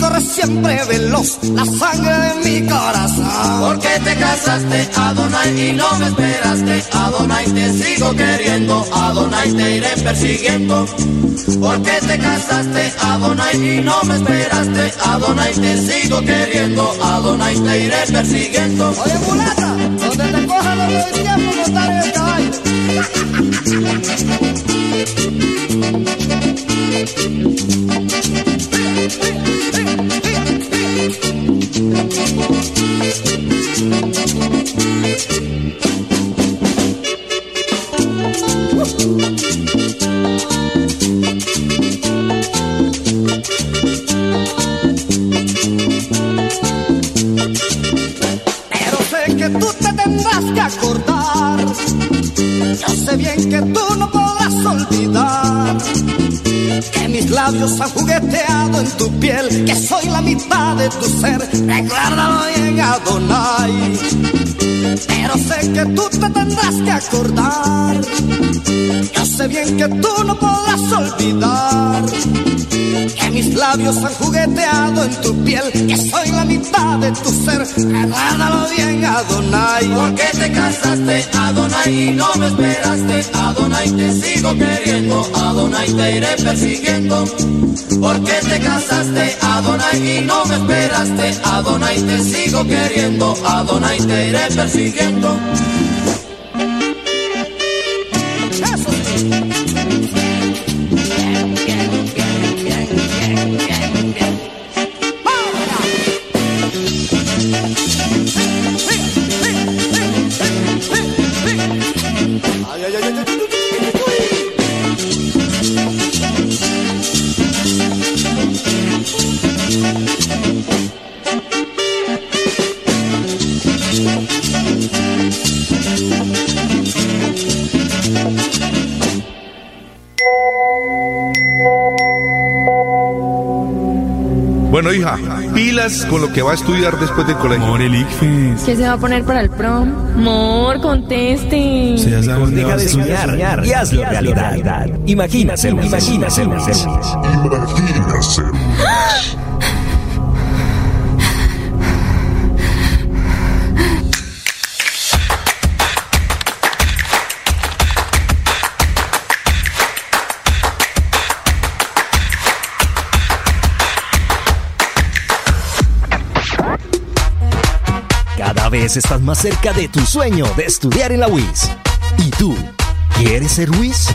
Corre siempre veloz la sangre de mi corazón. ¿Por qué te casaste, Adonai, y no me esperaste? Adonai, te sigo queriendo, Adonai, te iré persiguiendo. ¿Por qué te casaste, Adonai, y no me esperaste? Adonai, te sigo queriendo, Adonai, te iré persiguiendo. Oye, mulata, donde te coja lo que tiempo montar el caballo. Yo sé bien que tú no podrás olvidar. Que mis labios han jugueteado en tu piel. Que soy la mitad de tu ser. Recuérdalo bien, Adonai. Pero sé que tú te tendrás que acordar. Yo sé bien que tú no podrás olvidar. Que mis labios han jugueteado en tu piel. Que soy la mitad de tu ser. Recuérdalo bien, Adonai. ¿Por qué te casaste, Adonai, y no me esperaste? Adonai, te sigo queriendo, Adonai, te iré persiguiendo. ¿Por qué te casaste, Adonai, y no me esperaste? Adonai, te sigo queriendo, Adonai, te iré persiguiendo. Pilas con lo que va a estudiar después del colegio. Amor, el ICFES. ¿Qué se va a poner para el prom? Mor, conteste. Se ya Deja de soñar y hazlo realidad. Imagínaselo, imagínaselo. Cada vez estás más cerca de tu sueño de estudiar en la UIS. ¿Y tú? ¿Quieres ser UIS?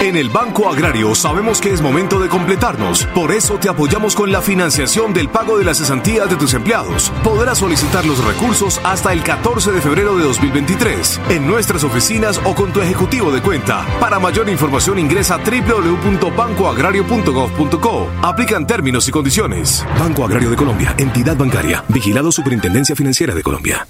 En el Banco Agrario sabemos que es momento de completarnos. Por eso te apoyamos con la financiación del pago de las cesantías de tus empleados. Podrás solicitar los recursos hasta el 14 de febrero de 2023 en nuestras oficinas o con tu ejecutivo de cuenta. Para mayor información ingresa a www.bancoagrario.gov.co. Aplican términos y condiciones. Banco Agrario de Colombia, entidad bancaria, vigilado Superintendencia Financiera de Colombia.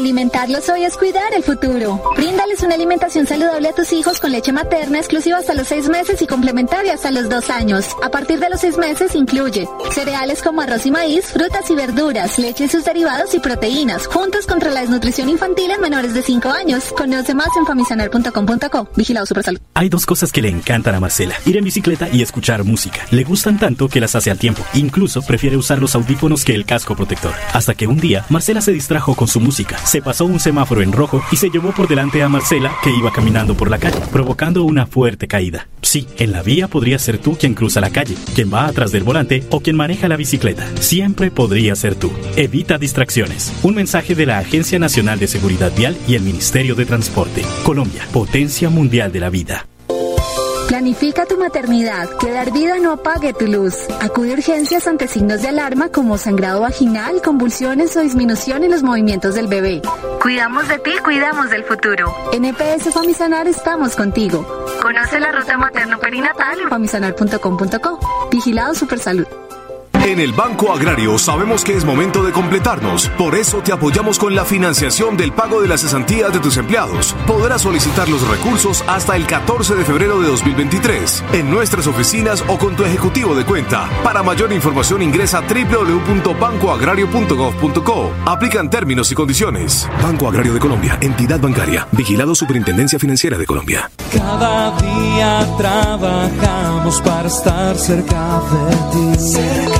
Alimentarlos hoy es cuidar el futuro. Bríndales una alimentación saludable a tus hijos con leche materna exclusiva hasta los seis meses y complementaria hasta los dos años. A partir de los seis meses incluye cereales como arroz y maíz, frutas y verduras, leche y sus derivados y proteínas, juntos contra la desnutrición infantil en menores de 5 años. Conoce más en famisanar.com.co. Vigilado Supersalud. Hay dos cosas que le encantan a Marcela, ir en bicicleta y escuchar música. Le gustan tanto que las hace al tiempo. Incluso prefiere usar los audífonos que el casco protector. Hasta que un día, Marcela se distrajo con su música se pasó un semáforo en rojo y se llevó por delante a Marcela, que iba caminando por la calle, provocando una fuerte caída. Sí, en la vía podría ser tú quien cruza la calle, quien va atrás del volante o quien maneja la bicicleta. Siempre podría ser tú. Evita distracciones. Un mensaje de la Agencia Nacional de Seguridad Vial y el Ministerio de Transporte. Colombia, potencia mundial de la vida. Planifica tu maternidad, que dar vida no apague tu luz. Acude a urgencias ante signos de alarma como sangrado vaginal, convulsiones o disminución en los movimientos del bebé. Cuidamos de ti, cuidamos del futuro. En EPS Famisanar estamos contigo. Conoce la ruta materno-perinatal en famisanar.com.co. Vigilado Supersalud. En el Banco Agrario sabemos que es momento de completarnos. Por eso te apoyamos con la financiación del pago de las cesantías de tus empleados. Podrás solicitar los recursos hasta el 14 de febrero de 2023 en nuestras oficinas o con tu ejecutivo de cuenta. Para mayor información ingresa www.bancoagrario.gov.co. Aplican términos y condiciones. Banco Agrario de Colombia, entidad bancaria, vigilado Superintendencia Financiera de Colombia. Cada día trabajamos para estar cerca de ti.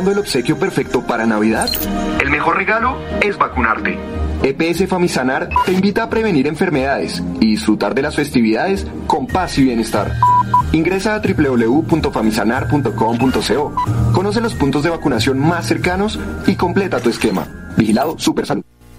Buscando el obsequio perfecto para Navidad? El mejor regalo es vacunarte. EPS Famisanar te invita a prevenir enfermedades y disfrutar de las festividades con paz y bienestar. Ingresa a www.famisanar.com.co. Conoce los puntos de vacunación más cercanos y completa tu esquema. Vigilado Supersalud.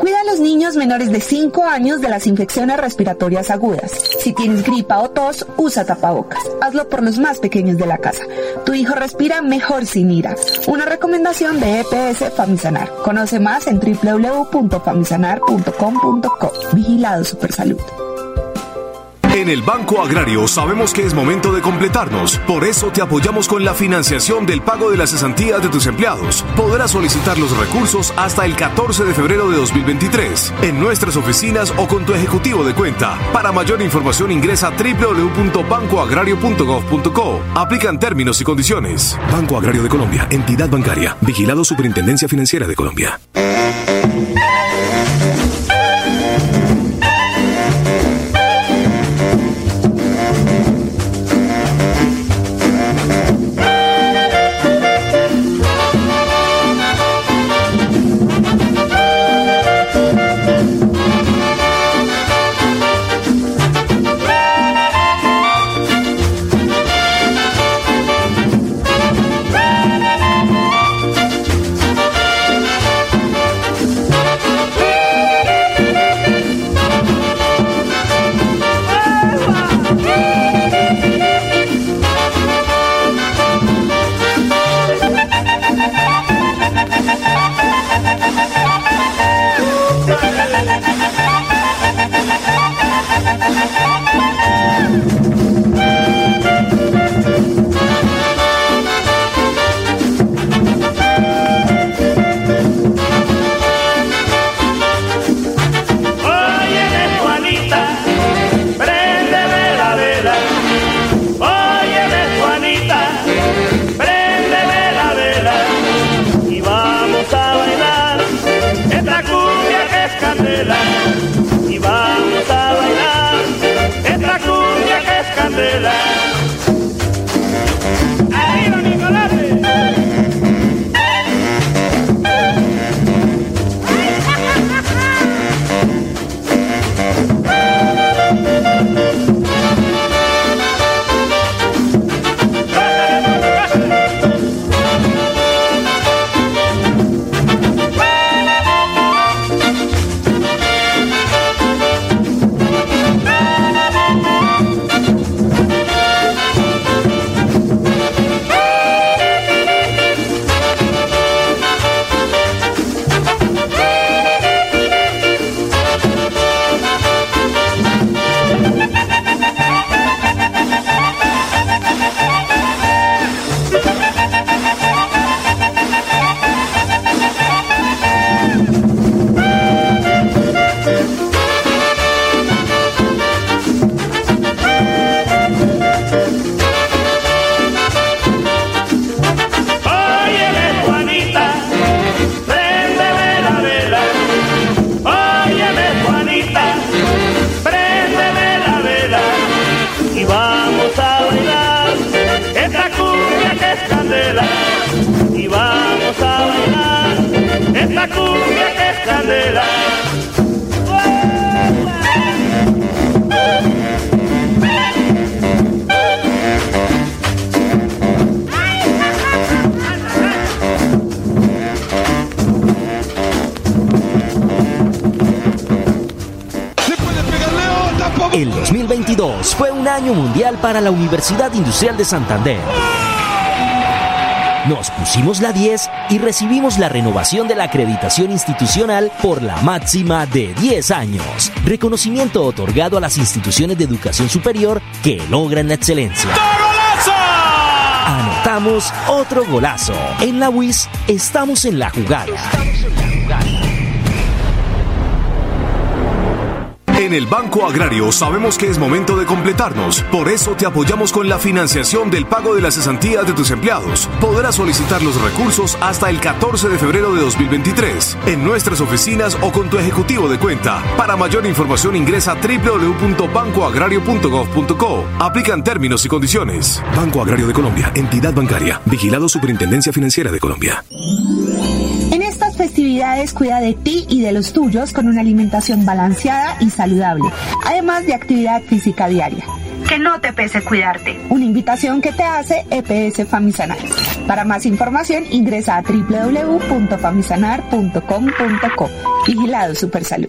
Cuida a los niños menores de 5 años de las infecciones respiratorias agudas. Si tienes gripa o tos, usa tapabocas. Hazlo por los más pequeños de la casa. Tu hijo respira mejor sin ira. Una recomendación de EPS Famisanar. Conoce más en www.famisanar.com.co. Vigilado Supersalud. En el Banco Agrario sabemos que es momento de completarnos. Por eso te apoyamos con la financiación del pago de las cesantías de tus empleados. Podrás solicitar los recursos hasta el 14 de febrero de 2023 en nuestras oficinas o con tu ejecutivo de cuenta. Para mayor información ingresa a www.bancoagrario.gov.co. Aplican términos y condiciones. Banco Agrario de Colombia, entidad bancaria, vigilado Superintendencia Financiera de Colombia. Mundial para la Universidad Industrial de Santander. Nos pusimos la 10 y recibimos la renovación de la acreditación institucional por la máxima de 10 años. Reconocimiento otorgado a las instituciones de educación superior que logran la excelencia. Anotamos otro golazo. En la WIS estamos en la jugada. En el Banco Agrario sabemos que es momento de completarnos. Por eso te apoyamos con la financiación del pago de las cesantías de tus empleados. Podrás solicitar los recursos hasta el 14 de febrero de 2023 en nuestras oficinas o con tu ejecutivo de cuenta. Para mayor información ingresa www.bancoagrario.gov.co. Aplican términos y condiciones. Banco Agrario de Colombia, entidad bancaria, vigilado Superintendencia Financiera de Colombia. Cuida de ti y de los tuyos con una alimentación balanceada y saludable, además de actividad física diaria. Que no te pese cuidarte. Una invitación que te hace EPS Famisanar. Para más información ingresa a www.famisanar.com.co. Vigilado Supersalud.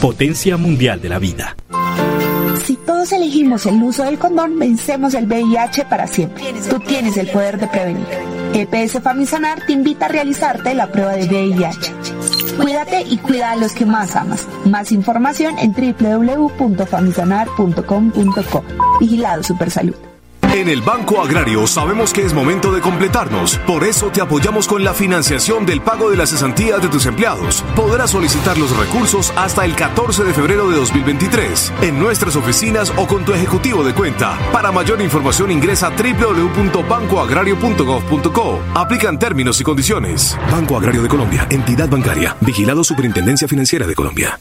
potencia mundial de la vida. Si todos elegimos el uso del condón, vencemos el VIH para siempre. Tú tienes el poder de prevenir. EPS Famisanar te invita a realizarte la prueba de VIH. Cuídate y cuida a los que más amas. Más información en www.famisanar.com.co. Vigilado Supersalud. En el Banco Agrario sabemos que es momento de completarnos. Por eso te apoyamos con la financiación del pago de las cesantías de tus empleados. Podrás solicitar los recursos hasta el 14 de febrero de 2023 en nuestras oficinas o con tu ejecutivo de cuenta. Para mayor información ingresa a www.bancoagrario.gov.co. Aplican términos y condiciones. Banco Agrario de Colombia, entidad bancaria, vigilado Superintendencia Financiera de Colombia.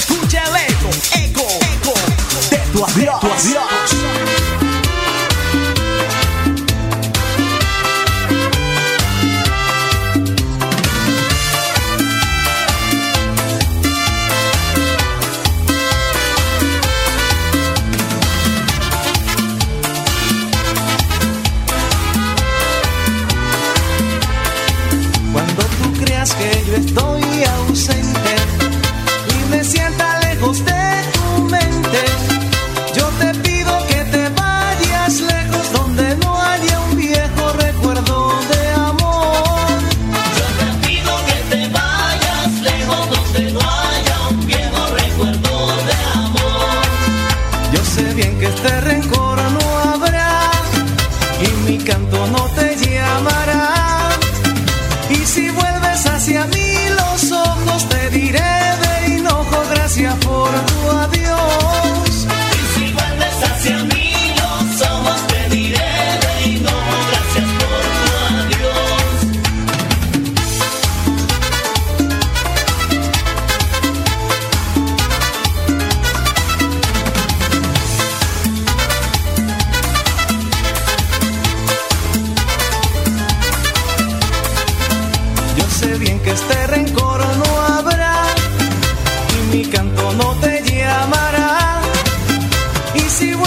Se escuche el eco, eco, eco de tu adiós. De tu adiós. Cuando tú creas que yo estoy Y si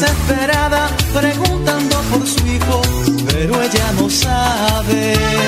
desesperada preguntando por su hijo, pero ella no sabe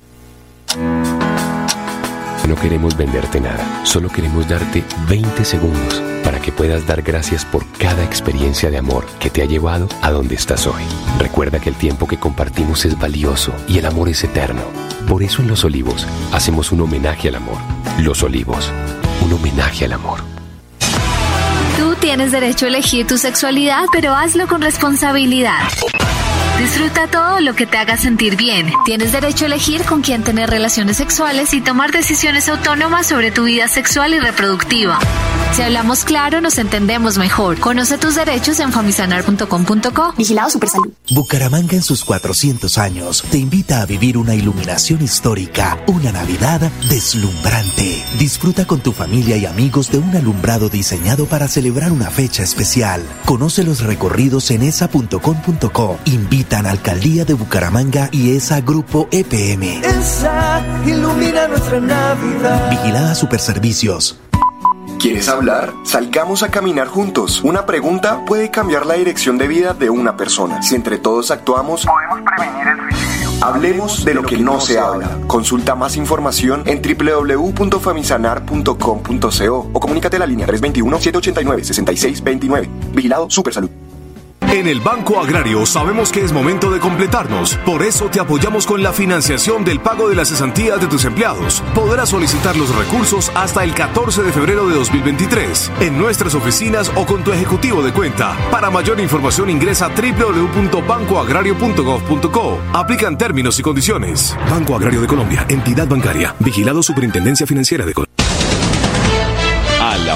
No queremos venderte nada, solo queremos darte 20 segundos para que puedas dar gracias por cada experiencia de amor que te ha llevado a donde estás hoy. Recuerda que el tiempo que compartimos es valioso y el amor es eterno. Por eso en Los Olivos hacemos un homenaje al amor. Los Olivos, un homenaje al amor. Tú tienes derecho a elegir tu sexualidad, pero hazlo con responsabilidad. Disfruta todo lo que te haga sentir bien. Tienes derecho a elegir con quién tener relaciones sexuales y tomar decisiones autónomas sobre tu vida sexual y reproductiva. Si hablamos claro, nos entendemos mejor. Conoce tus derechos en famisanar.com.co. Vigilado Supersalud. Bucaramanga en sus 400 años te invita a vivir una iluminación histórica, una Navidad deslumbrante. Disfruta con tu familia y amigos de un alumbrado diseñado para celebrar una fecha especial. Conoce los recorridos en esa.com.co. Invitan Alcaldía de Bucaramanga y ESA Grupo EPM. Esa ilumina nuestra Navidad. Vigilada Superservicios. ¿Quieres hablar? Salgamos a caminar juntos. Una pregunta puede cambiar la dirección de vida de una persona. Si entre todos actuamos, podemos prevenir el suicidio. Hablemos de lo que no se habla. Consulta más información en www.famisanar.com.co o comunícate a la línea 321-789-6629. Vigilado Supersalud. En el Banco Agrario sabemos que es momento de completarnos. Por eso te apoyamos con la financiación del pago de las cesantías de tus empleados. Podrás solicitar los recursos hasta el 14 de febrero de 2023 en nuestras oficinas o con tu ejecutivo de cuenta. Para mayor información ingresa a www.bancoagrario.gov.co. Aplican términos y condiciones. Banco Agrario de Colombia, entidad bancaria, vigilado Superintendencia Financiera de Colombia.